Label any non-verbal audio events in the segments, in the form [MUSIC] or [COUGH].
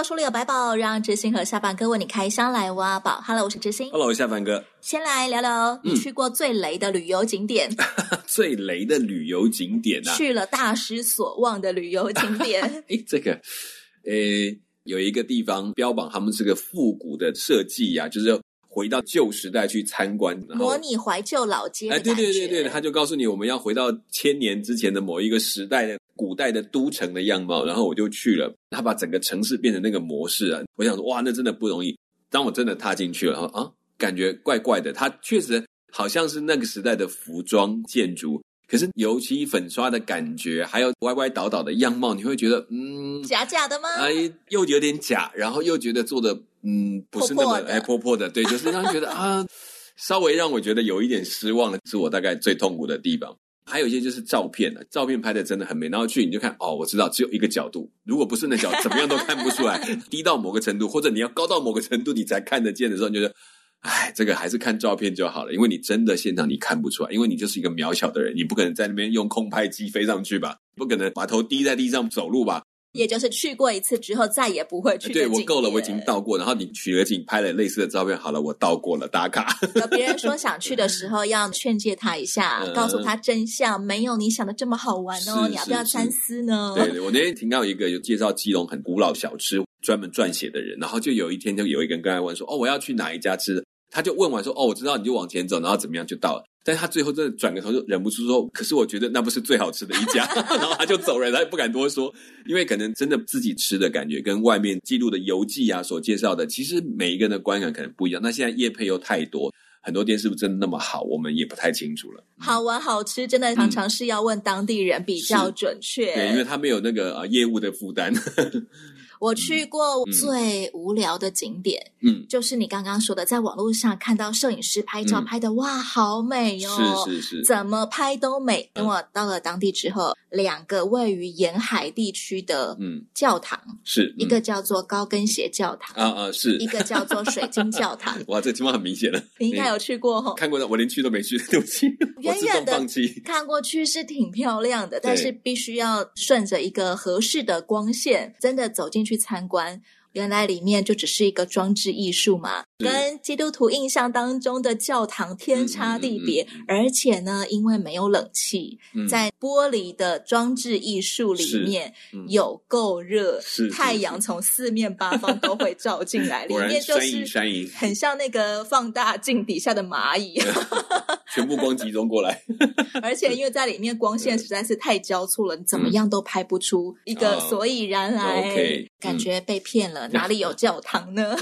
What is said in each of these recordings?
书里有百宝，让知心和下半哥为你开箱来挖宝。Hello，我是知心。Hello，我是下凡哥。先来聊聊你去过最雷的旅游景点。嗯、[LAUGHS] 最雷的旅游景点啊，去了大失所望的旅游景点。[LAUGHS] 哎，这个，诶，有一个地方标榜他们是个复古的设计呀、啊，就是回到旧时代去参观，模拟怀旧老街。哎，对对对对，他就告诉你我们要回到千年之前的某一个时代的。古代的都城的样貌，然后我就去了。他把整个城市变成那个模式啊！我想说，哇，那真的不容易。当我真的踏进去了，啊，感觉怪怪的。它确实好像是那个时代的服装建筑，可是油漆粉刷的感觉，还有歪歪倒倒的样貌，你会觉得，嗯，假假的吗？哎，又有点假，然后又觉得做的，嗯，不是那么哎破破的。对，[LAUGHS] 就是让人觉得啊，稍微让我觉得有一点失望的，是我大概最痛苦的地方。还有一些就是照片了，照片拍的真的很美，然后去你就看哦，我知道只有一个角度，如果不是那角，怎么样都看不出来。[LAUGHS] 低到某个程度，或者你要高到某个程度，你才看得见的时候，你就觉得，哎，这个还是看照片就好了，因为你真的现场你看不出来，因为你就是一个渺小的人，你不可能在那边用空拍机飞上去吧，不可能把头低在地上走路吧。也就是去过一次之后，再也不会去。对，我够了，我已经到过。然后你取了景，拍了类似的照片，好了，我到过了，打卡。有别人说想去的时候，[LAUGHS] 要劝诫他一下，嗯、告诉他真相，没有你想的这么好玩哦。你要不要三思呢？对，我那天听到一个有介绍基隆很古老小吃，专门撰写的人，然后就有一天就有一个人跟他问说：“哦，我要去哪一家吃？”他就问完说：“哦，我知道，你就往前走，然后怎么样就到了。”但他最后真的转个头就忍不住说：“可是我觉得那不是最好吃的一家。[LAUGHS] ”然后他就走人，他也不敢多说，因为可能真的自己吃的感觉跟外面记录的游记啊所介绍的，其实每一个人的观感可能不一样。那现在业配又太多，很多店是不是真的那么好，我们也不太清楚了。好玩好吃，真的常常是要问当地人比较准确。对，因为他没有那个呃业务的负担。我去过最无聊的景点，嗯，就是你刚刚说的，在网络上看到摄影师拍照拍的，嗯、哇，好美哦，是是是，怎么拍都美。等我到了当地之后，两个位于沿海地区的嗯教堂，嗯、是一个叫做高跟鞋教堂啊啊，是一个叫做水晶教堂。[LAUGHS] 哇，这个情况很明显了，[LAUGHS] 你应该有去过哈？看过的，我连去都没去，[LAUGHS] 对不起，远远的。看过去是挺漂亮的，但是必须要顺着一个合适的光线，真的走进去。去参观，原来里面就只是一个装置艺术嘛，跟基督徒印象当中的教堂天差地别。嗯嗯嗯、而且呢，因为没有冷气，嗯、在玻璃的装置艺术里面有够热，是太阳从四面八方都会照进来，[LAUGHS] 里面就是很像那个放大镜底下的蚂蚁。[LAUGHS] 全部光集中过来，[LAUGHS] 而且因为在里面光线实在是太交错了，你怎么样都拍不出一个所以然来。感觉被骗了，哪里有教堂呢？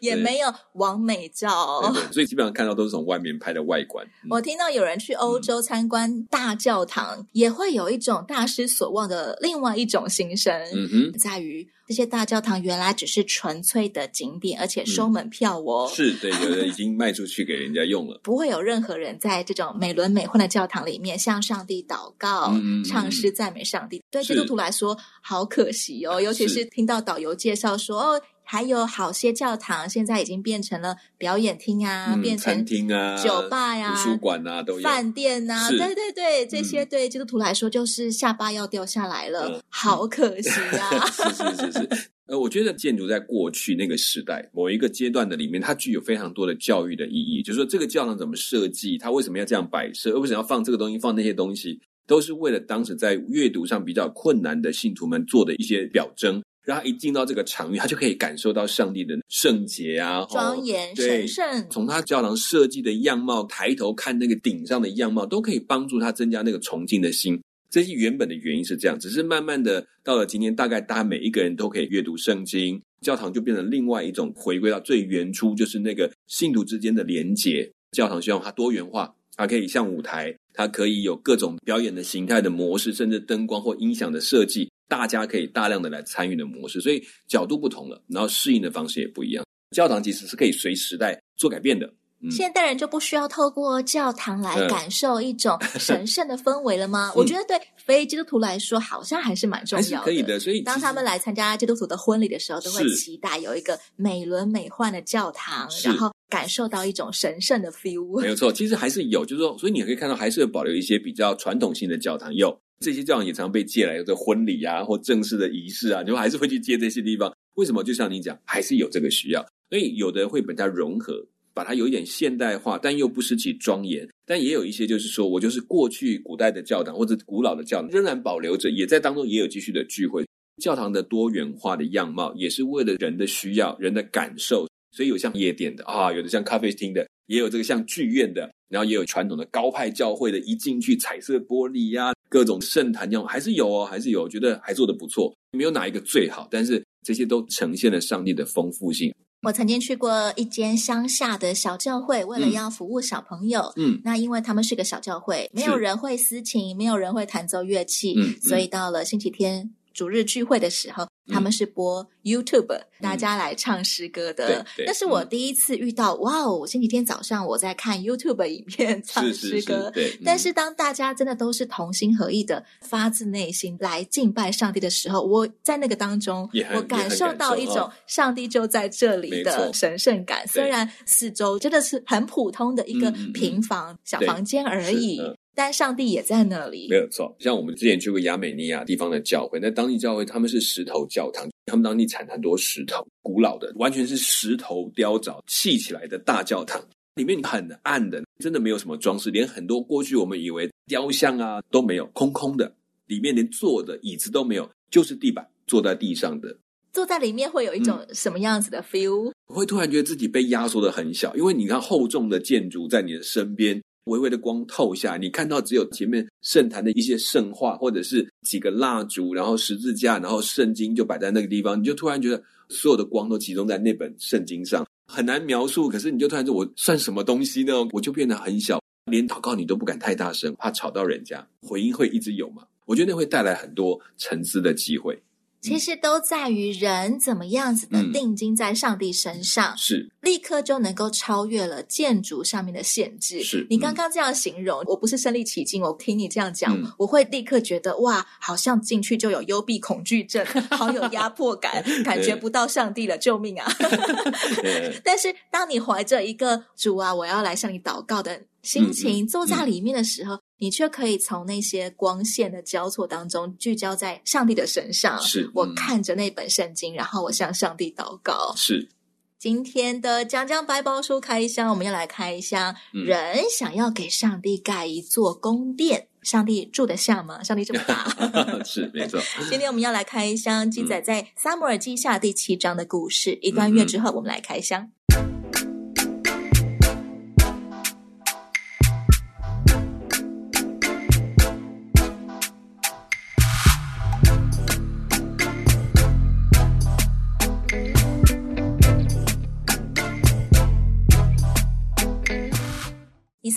也没有完美照，所以基本上看到都是从外面拍的外观。我听到有人去欧洲参观大教堂，也会有一种大失所望的另外一种心声，嗯哼，在于。这些大教堂原来只是纯粹的景点，而且收门票哦。嗯、是对，有人已经卖出去给人家用了。[LAUGHS] 不会有任何人在这种美轮美奂的教堂里面向上帝祷告、嗯、唱诗赞美上帝。对基督徒来说，好可惜哦，尤其是听到导游介绍说哦。还有好些教堂现在已经变成了表演厅啊，嗯、变成餐厅啊、酒吧呀、啊、图书馆啊，都有饭店啊，是对对对，这些对基督徒来说就是下巴要掉下来了，嗯、好可惜啊！[LAUGHS] 是是是是，呃，我觉得建筑在过去那个时代某一个阶段的里面，它具有非常多的教育的意义，就是说这个教堂怎么设计，它为什么要这样摆设，而为什么要放这个东西，放那些东西，都是为了当时在阅读上比较困难的信徒们做的一些表征。让他一进到这个场域，他就可以感受到上帝的圣洁啊，庄严、神圣。从他教堂设计的样貌，抬头看那个顶上的样貌，都可以帮助他增加那个崇敬的心。这些原本的原因是这样，只是慢慢的到了今天，大概大家每一个人都可以阅读圣经，教堂就变成另外一种回归到最原初，就是那个信徒之间的连结。教堂希望它多元化，它可以像舞台，它可以有各种表演的形态的模式，甚至灯光或音响的设计。大家可以大量的来参与的模式，所以角度不同了，然后适应的方式也不一样。教堂其实是可以随时代做改变的，嗯、现代人就不需要透过教堂来感受一种神圣的氛围了吗？嗯、[LAUGHS] 我觉得对非基督徒来说，好像还是蛮重要的。可以的，所以当他们来参加基督徒的婚礼的时候，都会期待有一个美轮美奂的教堂，然后感受到一种神圣的 feel。没有错，其实还是有，就是说，所以你可以看到，还是有保留一些比较传统性的教堂。有这些教堂也常被借来的婚礼啊，或正式的仪式啊，你们还是会去借这些地方。为什么？就像你讲，还是有这个需要。所以有的会把它融合。把它有一点现代化，但又不失其庄严。但也有一些就是说，我就是过去古代的教堂或者古老的教堂仍然保留着，也在当中也有继续的聚会。教堂的多元化的样貌，也是为了人的需要、人的感受。所以有像夜店的啊，有的像咖啡厅的，也有这个像剧院的，然后也有传统的高派教会的，一进去彩色玻璃呀、啊，各种圣坛这样，还是有哦，还是有。觉得还做的不错，没有哪一个最好，但是这些都呈现了上帝的丰富性。我曾经去过一间乡下的小教会，为了要服务小朋友，嗯，那因为他们是个小教会，没有人会私琴，没有人会弹奏乐器，嗯，所以到了星期天主日聚会的时候。他们是播 YouTube，嗯、大家来唱诗歌的。那是我第一次遇到，嗯、哇哦！星期天早上我在看 YouTube 影片唱诗歌，是是是，但是当大家真的都是同心合意的，发自内心来敬拜上帝的时候，我在那个当中，我感受到一种上帝就在这里的神圣感。虽然四周真的是很普通的一个平房、嗯、小房间而已。但上帝也在那里，没有错。像我们之前去过亚美尼亚地方的教会，那当地教会他们是石头教堂，他们当地产很多石头，古老的，完全是石头雕凿砌起来的大教堂，里面很暗的，真的没有什么装饰，连很多过去我们以为雕像啊都没有，空空的，里面连坐的椅子都没有，就是地板，坐在地上的。坐在里面会有一种什么样子的 feel？我、嗯、会突然觉得自己被压缩的很小，因为你看厚重的建筑在你的身边。微微的光透下，你看到只有前面圣坛的一些圣画，或者是几个蜡烛，然后十字架，然后圣经就摆在那个地方，你就突然觉得所有的光都集中在那本圣经上，很难描述。可是你就突然说，我算什么东西呢？我就变得很小，连祷告你都不敢太大声，怕吵到人家，回音会一直有吗？我觉得那会带来很多沉思的机会。其实都在于人怎么样子的定睛在上帝身上，嗯、是立刻就能够超越了建筑上面的限制。是你刚刚这样形容，嗯、我不是身临其境，我听你这样讲，嗯、我会立刻觉得哇，好像进去就有幽闭恐惧症，好有压迫感，[LAUGHS] 感觉不到上帝了，救命啊！[LAUGHS] [LAUGHS] 但是当你怀着一个主啊，我要来向你祷告的心情，嗯、坐在里面的时候。嗯你却可以从那些光线的交错当中聚焦在上帝的身上。是，嗯、我看着那本圣经，然后我向上帝祷告。是，今天的讲讲白宝书开箱，我们要来开一箱。嗯、人想要给上帝盖一座宫殿，上帝住得下吗？上帝这么大，[LAUGHS] 是没错。[LAUGHS] 今天我们要来开箱记载在撒母耳记下第七章的故事。嗯、一段月之后，我们来开箱。以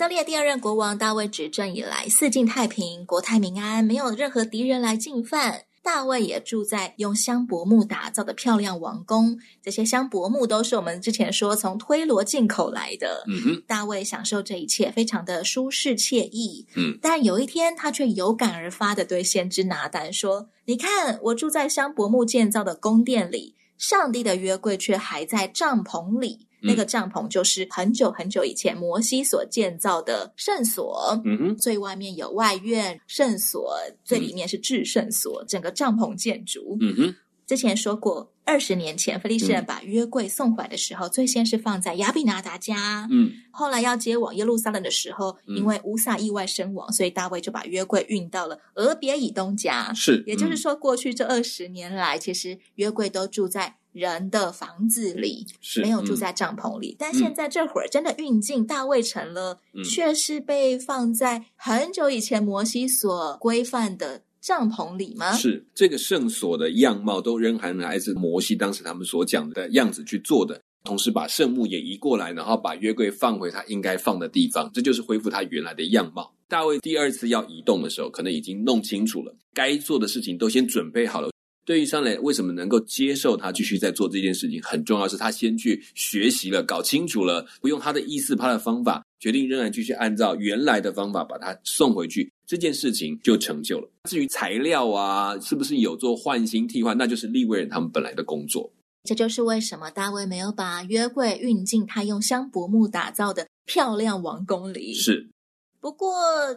列第二任国王大卫执政以来，四境太平，国泰民安，没有任何敌人来进犯。大卫也住在用香柏木打造的漂亮王宫，这些香柏木都是我们之前说从推罗进口来的。嗯哼，大卫享受这一切，非常的舒适惬意。嗯，但有一天，他却有感而发的对先知拿单说：“你看，我住在香柏木建造的宫殿里，上帝的约柜却还在帐篷里。”那个帐篷就是很久很久以前摩西所建造的圣所，嗯哼，最外面有外院，圣所最里面是至圣所，嗯、整个帐篷建筑，嗯哼。之前说过，二十年前菲利士人把约柜送回来的时候，嗯、最先是放在亚比拿达家，嗯，后来要接往耶路撒冷的时候，嗯、因为乌萨意外身亡，所以大卫就把约柜运到了俄别以东家，是，也就是说，过去这二十年来，其实约柜都住在。人的房子里是没有住在帐篷里，嗯、但现在这会儿真的运进大卫城了，嗯、却是被放在很久以前摩西所规范的帐篷里吗？是这个圣所的样貌都仍然来自摩西当时他们所讲的样子去做的，同时把圣幕也移过来，然后把约柜放回他应该放的地方，这就是恢复他原来的样貌。大卫第二次要移动的时候，可能已经弄清楚了该做的事情都先准备好了。对于上来，为什么能够接受他继续在做这件事情？很重要是他先去学习了，搞清楚了，不用他的意思，他的方法，决定仍然继续按照原来的方法把他送回去，这件事情就成就了。至于材料啊，是不是有做换新替换，那就是利未人他们本来的工作。这就是为什么大卫没有把约柜运进他用香柏木打造的漂亮王宫里。是。不过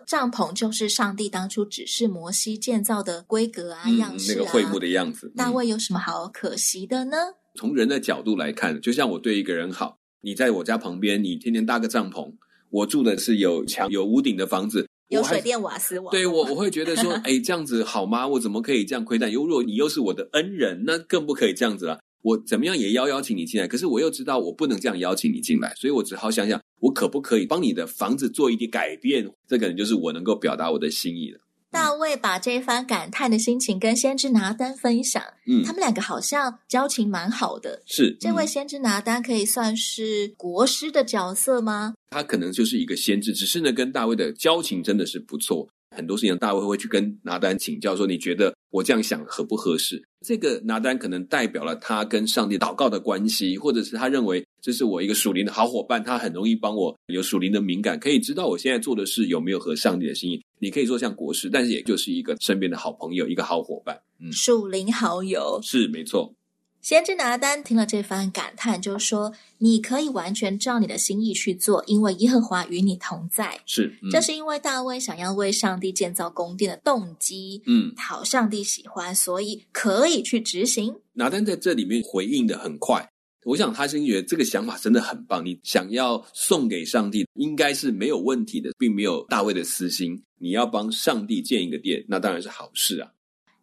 帐篷就是上帝当初指示摩西建造的规格啊、嗯、样式啊，那个会幕的样子。大卫有什么好可惜的呢？从人的角度来看，就像我对一个人好，你在我家旁边，你天天搭个帐篷，我住的是有墙有屋顶的房子，有水电瓦斯网。对我，我会觉得说，[LAUGHS] 哎，这样子好吗？我怎么可以这样亏待？如果你又是我的恩人，那更不可以这样子了。我怎么样也要邀请你进来，可是我又知道我不能这样邀请你进来，所以我只好想想，我可不可以帮你的房子做一点改变？这可能就是我能够表达我的心意了。大卫把这番感叹的心情跟先知拿丹分享，嗯，他们两个好像交情蛮好的。是，嗯，这位先知拿丹可以算是国师的角色吗？他可能就是一个先知，只是呢，跟大卫的交情真的是不错。很多事情，大卫会去跟拿单请教，说：“你觉得我这样想合不合适？”这个拿单可能代表了他跟上帝祷告的关系，或者是他认为这是我一个属灵的好伙伴，他很容易帮我有属灵的敏感，可以知道我现在做的事有没有合上帝的心意。你可以说像国师，但是也就是一个身边的好朋友，一个好伙伴。嗯，属灵好友是没错。先知拿丹听了这番感叹，就说：“你可以完全照你的心意去做，因为耶和华与你同在。”是，嗯、这是因为大卫想要为上帝建造宫殿的动机，嗯，讨上帝喜欢，所以可以去执行。拿丹在这里面回应的很快，我想他是觉得这个想法真的很棒。你想要送给上帝，应该是没有问题的，并没有大卫的私心。你要帮上帝建一个殿，那当然是好事啊。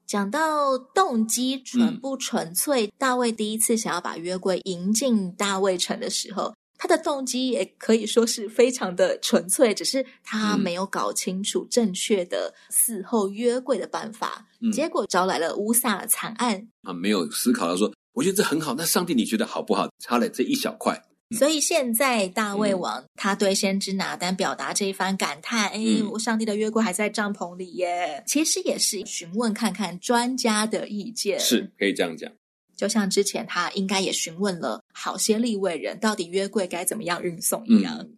讲到动机纯不纯粹，嗯、大卫第一次想要把约柜迎进大卫城的时候，他的动机也可以说是非常的纯粹，只是他没有搞清楚正确的伺候约柜的办法，嗯、结果招来了乌撒的惨案。啊，没有思考到说，我觉得这很好，那上帝你觉得好不好？差了这一小块。所以现在大卫王、嗯、他对先知拿单表达这一番感叹，哎、嗯，我上帝的约柜还在帐篷里耶。其实也是询问看看专家的意见，是可以这样讲。就像之前他应该也询问了好些立位人，到底约柜该怎么样运送一样。嗯、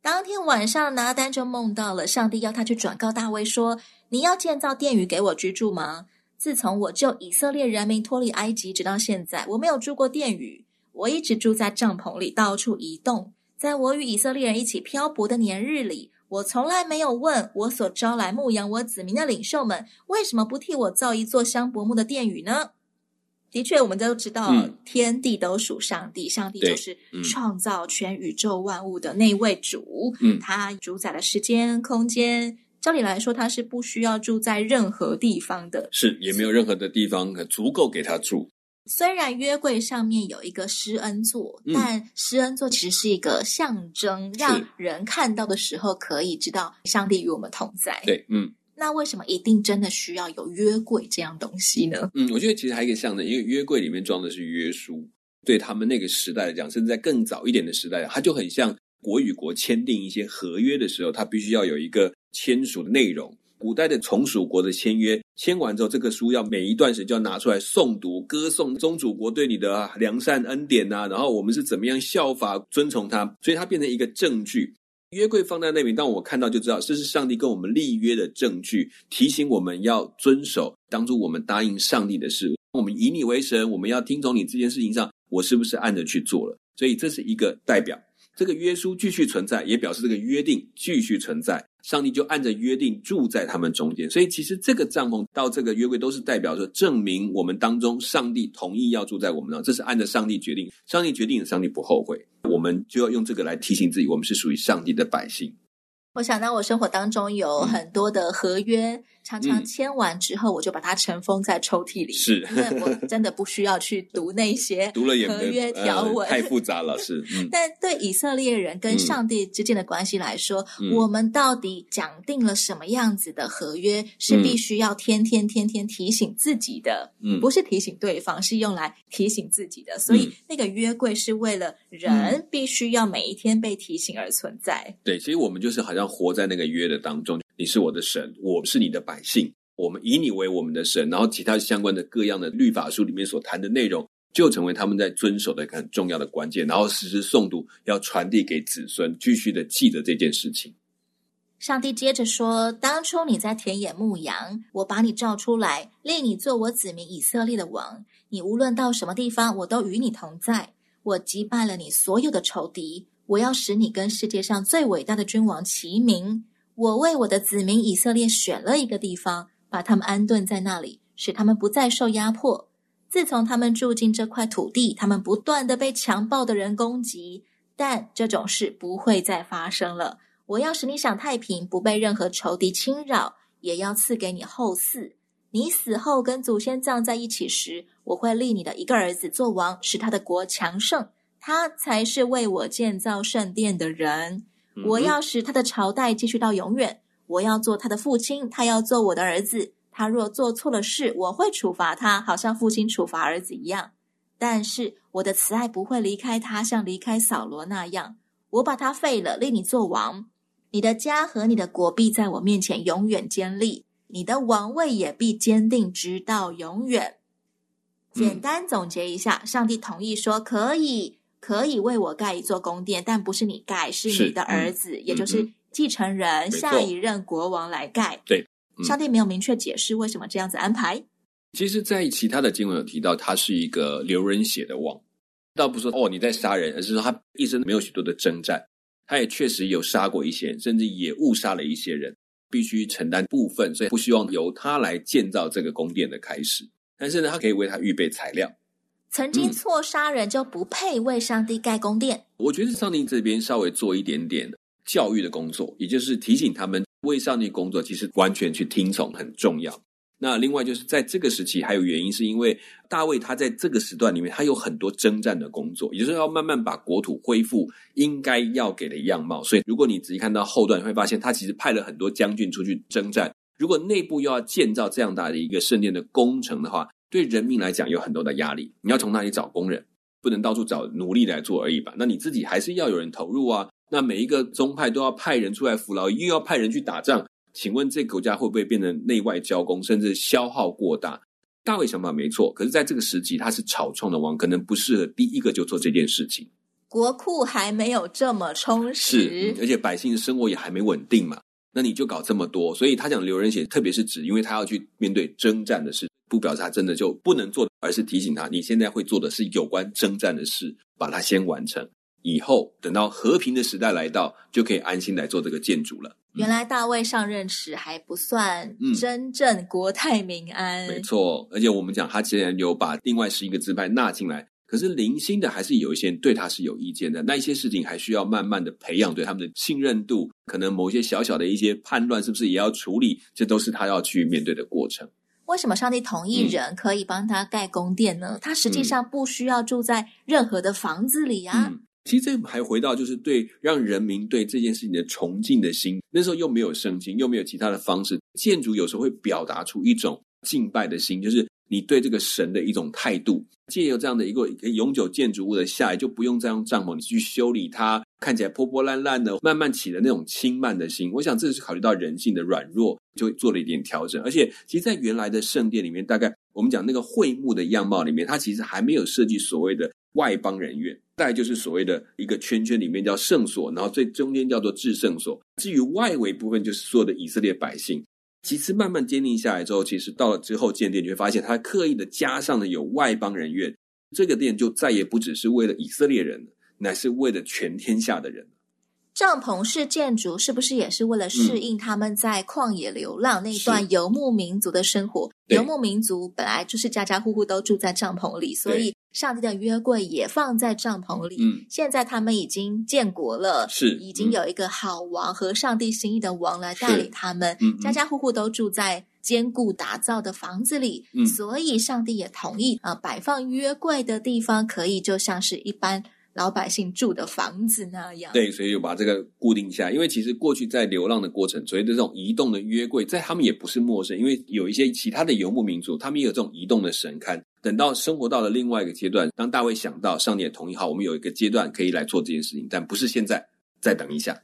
当天晚上，拿单就梦到了上帝要他去转告大卫说：“你要建造殿宇给我居住吗？自从我救以色列人民脱离埃及直到现在，我没有住过殿宇。”我一直住在帐篷里，到处移动。在我与以色列人一起漂泊的年日里，我从来没有问我所招来牧养我子民的领袖们，为什么不替我造一座香柏木的殿宇呢？的确，我们都知道，嗯、天地都属上帝，上帝就是创造全宇宙万物的那位主。嗯，他主宰了时间、空间。照理来说，他是不需要住在任何地方的，是也没有任何的地方足够给他住。虽然约柜上面有一个施恩座，嗯、但施恩座其实是一个象征，让人看到的时候可以知道上帝与我们同在。对，嗯，那为什么一定真的需要有约柜这样东西呢？嗯，我觉得其实还有一个象征，因为约柜里面装的是约书，对他们那个时代来讲，甚至在更早一点的时代，它就很像国与国签订一些合约的时候，它必须要有一个签署的内容。古代的从属国的签约签完之后，这个书要每一段时间就要拿出来诵读，歌颂宗主国对你的良善恩典呐、然后我们是怎么样效法遵从他，所以它变成一个证据。约柜放在那边，当我看到就知道这是上帝跟我们立约的证据，提醒我们要遵守当初我们答应上帝的事。我们以你为神，我们要听从你这件事情上，我是不是按着去做了？所以这是一个代表。这个约书继续存在，也表示这个约定继续存在。上帝就按着约定住在他们中间，所以其实这个帐篷到这个约柜都是代表着证明我们当中上帝同意要住在我们当中，这是按照上帝决定，上帝决定，上帝不后悔。我们就要用这个来提醒自己，我们是属于上帝的百姓。我想到我生活当中有很多的合约。嗯常常签完之后，我就把它尘封在抽屉里，是，因为我 [LAUGHS] 真的不需要去读那些 [LAUGHS] 合约条文，太复杂了，是。嗯、[LAUGHS] 但对以色列人跟上帝之间的关系来说，嗯、我们到底讲定了什么样子的合约，是必须要天天天天提醒自己的，嗯，不是提醒对方，是用来提醒自己的。所以那个约柜是为了人必须要每一天被提醒而存在。对，所以我们就是好像活在那个约的当中。你是我的神，我是你的百姓。我们以你为我们的神，然后其他相关的各样的律法书里面所谈的内容，就成为他们在遵守的一个很重要的关键，然后时时诵读，要传递给子孙，继续的记得这件事情。上帝接着说：“当初你在田野牧羊，我把你召出来，立你做我子民以色列的王。你无论到什么地方，我都与你同在。我击败了你所有的仇敌，我要使你跟世界上最伟大的君王齐名。我为我的子民以色列选了一个地方。”把他们安顿在那里，使他们不再受压迫。自从他们住进这块土地，他们不断地被强暴的人攻击，但这种事不会再发生了。我要使你享太平，不被任何仇敌侵扰，也要赐给你后嗣。你死后跟祖先葬在一起时，我会立你的一个儿子做王，使他的国强盛。他才是为我建造圣殿的人。我要使他的朝代继续到永远。我要做他的父亲，他要做我的儿子。他若做错了事，我会处罚他，好像父亲处罚儿子一样。但是我的慈爱不会离开他，像离开扫罗那样。我把他废了，立你做王。你的家和你的国必在我面前永远坚立，你的王位也必坚定直到永远。简单总结一下，上帝同意说可以，可以为我盖一座宫殿，但不是你盖，是你的儿子，嗯、也就是。继承人下一任国王来盖，对，嗯、上帝没有明确解释为什么这样子安排。其实，在其他的经文有提到，他是一个流人血的王，倒不是说哦你在杀人，而是说他一生没有许多的征战，他也确实有杀过一些人，甚至也误杀了一些人，必须承担部分，所以不希望由他来建造这个宫殿的开始。但是呢，他可以为他预备材料。曾经错杀人就不配为上帝盖宫殿。嗯、我觉得上帝这边稍微做一点点。教育的工作，也就是提醒他们为上帝工作，其实完全去听从很重要。那另外就是在这个时期，还有原因是因为大卫他在这个时段里面，他有很多征战的工作，也就是要慢慢把国土恢复应该要给的样貌。所以，如果你仔细看到后段，你会发现他其实派了很多将军出去征战。如果内部又要建造这样大的一个圣殿的工程的话，对人民来讲有很多的压力。你要从哪里找工人？不能到处找奴隶来做而已吧？那你自己还是要有人投入啊。那每一个宗派都要派人出来服劳，又要派人去打仗。请问这个国家会不会变成内外交工，甚至消耗过大？大卫想法没错，可是在这个时期他是草创的王，可能不适合第一个就做这件事情。国库还没有这么充实，是，而且百姓的生活也还没稳定嘛。那你就搞这么多，所以他讲留人血，特别是指，因为他要去面对征战的事，不表示他真的就不能做，而是提醒他，你现在会做的是有关征战的事，把它先完成。以后等到和平的时代来到，就可以安心来做这个建筑了。原来大卫上任时还不算真正国泰民安。嗯，没错。而且我们讲他既然有把另外十一个支派纳进来，可是零星的还是有一些人对他是有意见的。那一些事情还需要慢慢的培养对他们的信任度，可能某些小小的一些叛乱是不是也要处理？这都是他要去面对的过程。为什么上帝同意人可以帮他盖宫殿呢？嗯，他实际上不需要住在任何的房子里啊。嗯其实这还回到就是对让人民对这件事情的崇敬的心，那时候又没有圣经，又没有其他的方式，建筑有时候会表达出一种敬拜的心，就是你对这个神的一种态度。借由这样的一个永久建筑物的下来，就不用再用帐篷你去修理它，看起来破破烂烂的，慢慢起了那种轻慢的心。我想这是考虑到人性的软弱，就做了一点调整。而且，其实，在原来的圣殿里面，大概我们讲那个会幕的样貌里面，它其实还没有设计所谓的。外邦人院，大概就是所谓的一个圈圈里面叫圣所，然后最中间叫做至圣所。至于外围部分，就是所有的以色列百姓。其次慢慢坚定下来之后，其实到了之后建殿，你会发现他刻意的加上了有外邦人员，这个店就再也不只是为了以色列人，乃是为了全天下的人。帐篷式建筑是不是也是为了适应他们在旷野流浪那段游牧民族的生活？游牧民族本来就是家家户户都住在帐篷里，所以上帝的约柜也放在帐篷里。嗯，现在他们已经建国了，是已经有一个好王和上帝心意的王来带领他们，嗯，家家户户都住在坚固打造的房子里。嗯，所以上帝也同意啊，摆放约柜的地方可以就像是一般。老百姓住的房子那样，对，所以就把这个固定下。因为其实过去在流浪的过程，所谓的这种移动的约柜，在他们也不是陌生。因为有一些其他的游牧民族，他们也有这种移动的神龛。等到生活到了另外一个阶段，当大卫想到上帝也同意，好，我们有一个阶段可以来做这件事情，但不是现在，再等一下。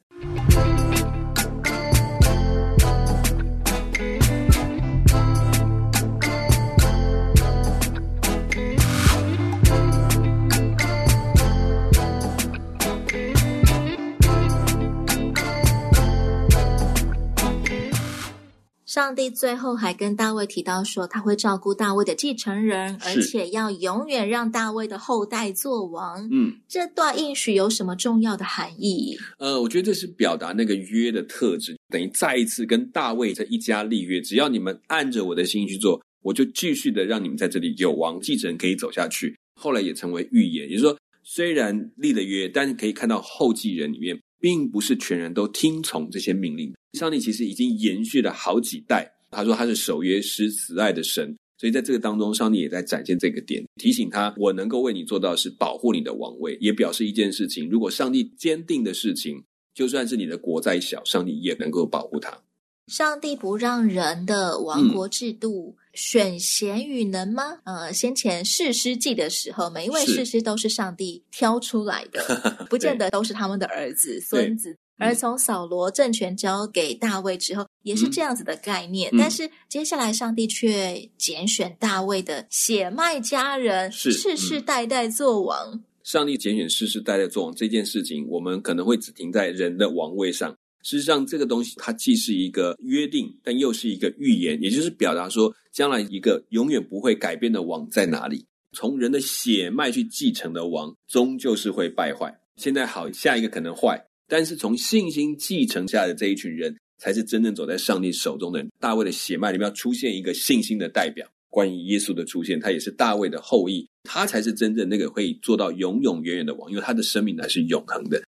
上帝最后还跟大卫提到说，他会照顾大卫的继承人，而且要永远让大卫的后代做王。嗯，这段应许有什么重要的含义？呃，我觉得这是表达那个约的特质，等于再一次跟大卫这一家立约，只要你们按着我的心意去做，我就继续的让你们在这里有王继承可以走下去。后来也成为预言，也就是说，虽然立了约，但是可以看到后继人里面，并不是全人都听从这些命令。上帝其实已经延续了好几代。他说他是守约施慈爱的神，所以在这个当中，上帝也在展现这个点，提醒他：我能够为你做到的是保护你的王位，也表示一件事情：如果上帝坚定的事情，就算是你的国再小，上帝也能够保护他。上帝不让人的王国制度选贤与能吗？嗯、呃，先前士师记的时候，每一位士师都是上帝挑出来的，[LAUGHS] 不见得都是他们的儿子、孙子。而从扫罗政权交给大卫之后，也是这样子的概念。嗯、但是接下来，上帝却拣选大卫的血脉家人，世世代代做王。嗯、上帝拣选世世代代做王这件事情，我们可能会只停在人的王位上。事实上，这个东西它既是一个约定，但又是一个预言，也就是表达说，将来一个永远不会改变的王在哪里？从人的血脉去继承的王，终究是会败坏。现在好，下一个可能坏，但是从信心继承下的这一群人，才是真正走在上帝手中的人。大卫的血脉里面要出现一个信心的代表，关于耶稣的出现，他也是大卫的后裔，他才是真正那个会做到永永远远的王，因为他的生命乃是永恒的。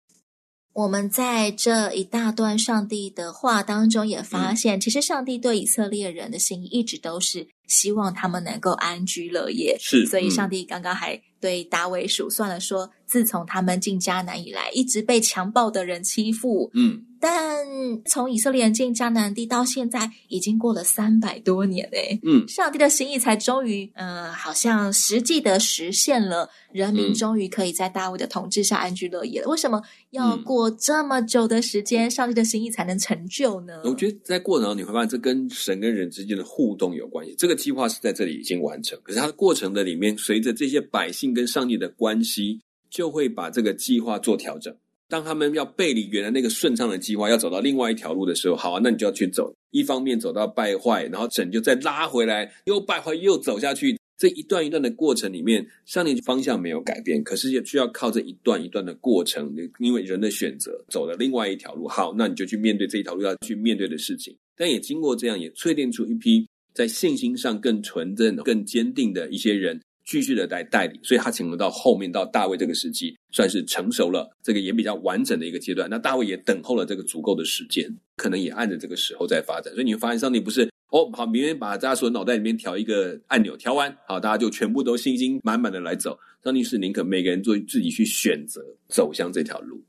我们在这一大段上帝的话当中也发现，嗯、其实上帝对以色列人的心意一直都是希望他们能够安居乐业。是，所以上帝刚刚还对大卫数算了说，说自从他们进迦南以来，一直被强暴的人欺负。嗯。但从以色列人进迦南地到现在，已经过了三百多年嘞。嗯，上帝的心意才终于，呃，好像实际的实现了，人民终于可以在大卫的统治下安居乐业了。为什么要过这么久的时间，上帝的心意才能成就呢？我觉得在过程中你会发现，这跟神跟人之间的互动有关系。这个计划是在这里已经完成，可是它的过程的里面，随着这些百姓跟上帝的关系，就会把这个计划做调整。当他们要背离原来那个顺畅的计划，要走到另外一条路的时候，好啊，那你就要去走。一方面走到败坏，然后拯救，再拉回来，又败坏，又走下去。这一段一段的过程里面，上帝方向没有改变，可是也需要靠这一段一段的过程，因为人的选择走了另外一条路。好，那你就去面对这一条路要去面对的事情。但也经过这样，也淬炼出一批在信心上更纯正、更坚定的一些人。继续的来代理，所以他请了到后面到大卫这个时期，算是成熟了，这个也比较完整的一个阶段。那大卫也等候了这个足够的时间，可能也按着这个时候在发展。所以你会发现，上帝不是哦，好，明天把大家所有脑袋里面调一个按钮，调完，好，大家就全部都信心满满的来走。上帝是宁可每个人做自己去选择走向这条路。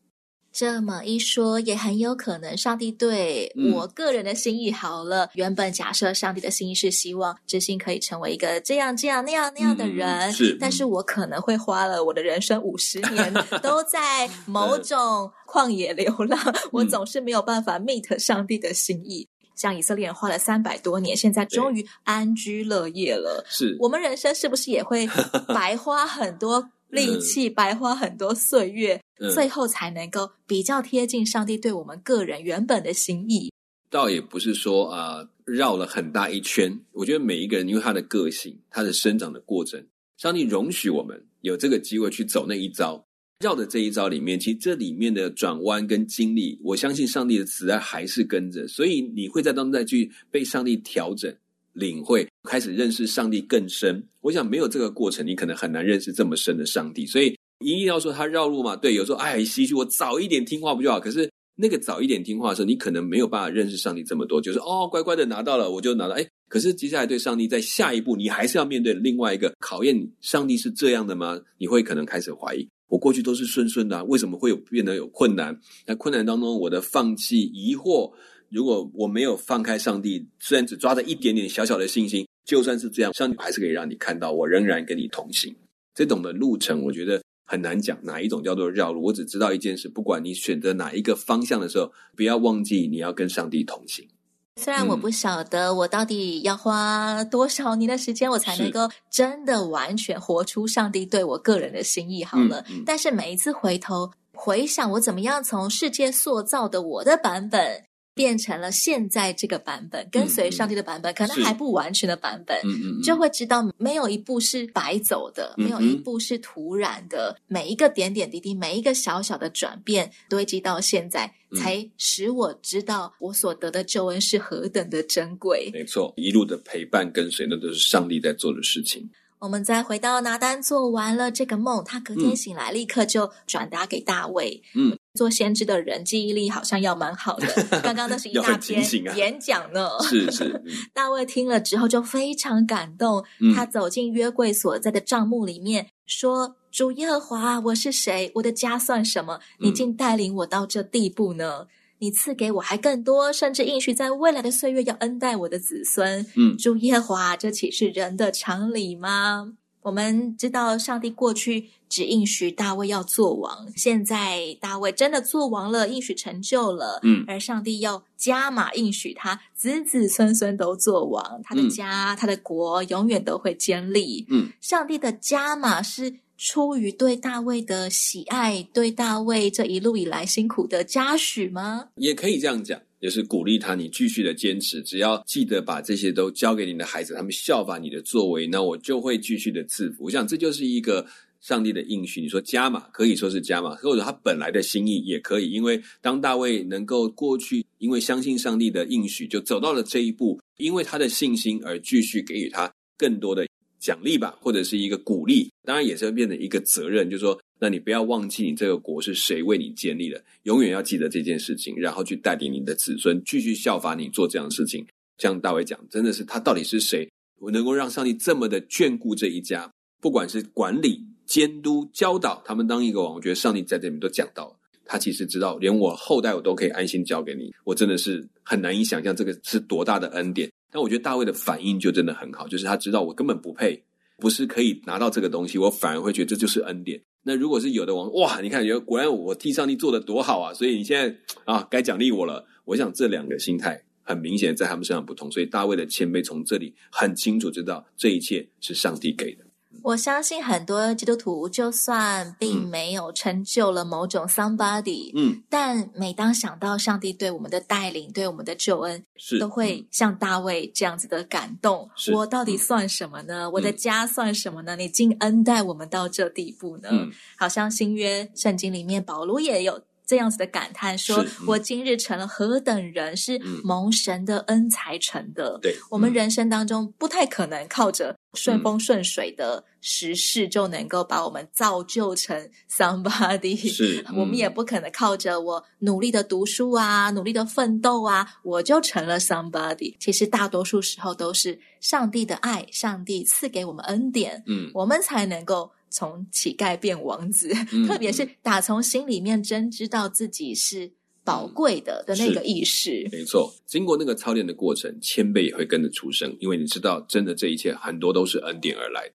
这么一说，也很有可能上帝对我个人的心意好了。嗯、原本假设上帝的心意是希望知心可以成为一个这样这样那样那样的人，嗯、是，但是我可能会花了我的人生五十年 [LAUGHS] 都在某种旷野流浪，嗯、我总是没有办法 meet 上帝的心意。像以色列人花了三百多年，现在终于安居乐业了。是我们人生是不是也会白花很多？力气白花很多岁月，嗯、最后才能够比较贴近上帝对我们个人原本的心意。倒也不是说啊、呃，绕了很大一圈。我觉得每一个人因为他的个性，他的生长的过程，上帝容许我们有这个机会去走那一招。绕的这一招里面，其实这里面的转弯跟经历，我相信上帝的慈爱还是跟着，所以你会在当中再去被上帝调整。领会，开始认识上帝更深。我想没有这个过程，你可能很难认识这么深的上帝。所以一定要说他绕路嘛？对，有时候哎，希望我早一点听话不就好？可是那个早一点听话的时候，你可能没有办法认识上帝这么多。就是哦，乖乖的拿到了，我就拿到。哎，可是接下来对上帝在下一步，你还是要面对另外一个考验。上帝是这样的吗？你会可能开始怀疑。我过去都是顺顺的啊，为什么会有变得有困难？在困难当中，我的放弃、疑惑。如果我没有放开上帝，虽然只抓着一点点小小的信心，就算是这样，上帝还是可以让你看到，我仍然跟你同行。这种的路程，我觉得很难讲哪一种叫做绕路。我只知道一件事，不管你选择哪一个方向的时候，不要忘记你要跟上帝同行。虽然我不晓得我到底要花多少年的时间，我才能够真的完全活出上帝对我个人的心意。好了，嗯嗯、但是每一次回头回想，我怎么样从世界塑造的我的版本。变成了现在这个版本，跟随上帝的版本，嗯、可能还不完全的版本，嗯嗯，就会知道没有一步是白走的，嗯、没有一步是突然的，嗯、每一个点点滴滴，每一个小小的转变堆积到现在，嗯、才使我知道我所得的救恩是何等的珍贵。没错，一路的陪伴跟随，那都是上帝在做的事情。我们再回到拿单做完了这个梦，他隔天醒来，立刻就转达给大卫。嗯，做先知的人记忆力好像要蛮好的。刚刚那是一 [LAUGHS] 大篇演讲呢。[LAUGHS] 是是。大卫听了之后就非常感动，他走进约柜所在的帐幕里面，说：“主耶和华，我是谁？我的家算什么？你竟带领我到这地步呢？”你赐给我还更多，甚至应许在未来的岁月要恩待我的子孙。嗯，主耶和华，这岂是人的常理吗？我们知道上帝过去只应许大卫要做王，现在大卫真的做王了，应许成就了。嗯，而上帝要加码应许他子子孙孙都做王，他的家、嗯、他的国永远都会建立。嗯，上帝的加码是。出于对大卫的喜爱，对大卫这一路以来辛苦的嘉许吗？也可以这样讲，也是鼓励他，你继续的坚持，只要记得把这些都交给你的孩子，他们效法你的作为，那我就会继续的赐福。我想这就是一个上帝的应许。你说加码，可以说是加码，或者他本来的心意也可以，因为当大卫能够过去，因为相信上帝的应许，就走到了这一步，因为他的信心而继续给予他更多的。奖励吧，或者是一个鼓励，当然也是会变成一个责任，就是说，那你不要忘记你这个国是谁为你建立的，永远要记得这件事情，然后去带领你的子孙继续效法你做这样的事情。像大卫讲，真的是他到底是谁，我能够让上帝这么的眷顾这一家，不管是管理、监督、教导他们当一个王，我觉得上帝在这里面都讲到了，他其实知道，连我后代我都可以安心交给你，我真的是很难以想象这个是多大的恩典。但我觉得大卫的反应就真的很好，就是他知道我根本不配，不是可以拿到这个东西，我反而会觉得这就是恩典。那如果是有的王，哇，你看，果然我替上帝做的多好啊！所以你现在啊，该奖励我了。我想这两个心态很明显在他们身上不同，所以大卫的谦卑从这里很清楚知道这一切是上帝给的。我相信很多基督徒，就算并没有成就了某种 somebody，嗯，但每当想到上帝对我们的带领、对我们的救恩，是都会像大卫这样子的感动。我到底算什么呢？嗯、我的家算什么呢？你竟恩待我们到这地步呢？嗯、好像新约圣经里面保罗也有。这样子的感叹说，我今日成了何等人，是蒙神的恩才成的。对，我们人生当中不太可能靠着顺风顺水的时事就能够把我们造就成 somebody。是，[LAUGHS] 我们也不可能靠着我努力的读书啊，努力的奋斗啊，我就成了 somebody。其实大多数时候都是上帝的爱，上帝赐给我们恩典，嗯，我们才能够。从乞丐变王子，嗯、[LAUGHS] 特别是打从心里面真知道自己是宝贵的的那个意识。没错，经过那个操练的过程，谦卑也会跟着出生，因为你知道，真的这一切很多都是恩典而来。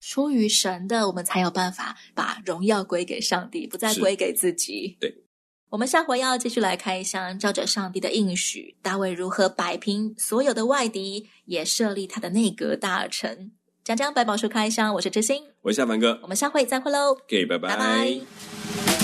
出于神的，我们才有办法把荣耀归给上帝，不再归给自己。对，我们下回要继续来开箱，照着上帝的应许，大卫如何摆平所有的外敌，也设立他的内阁大臣。讲讲百宝书开箱，我是知心，我是夏凡哥，我们下回再会喽，给，拜拜。拜拜。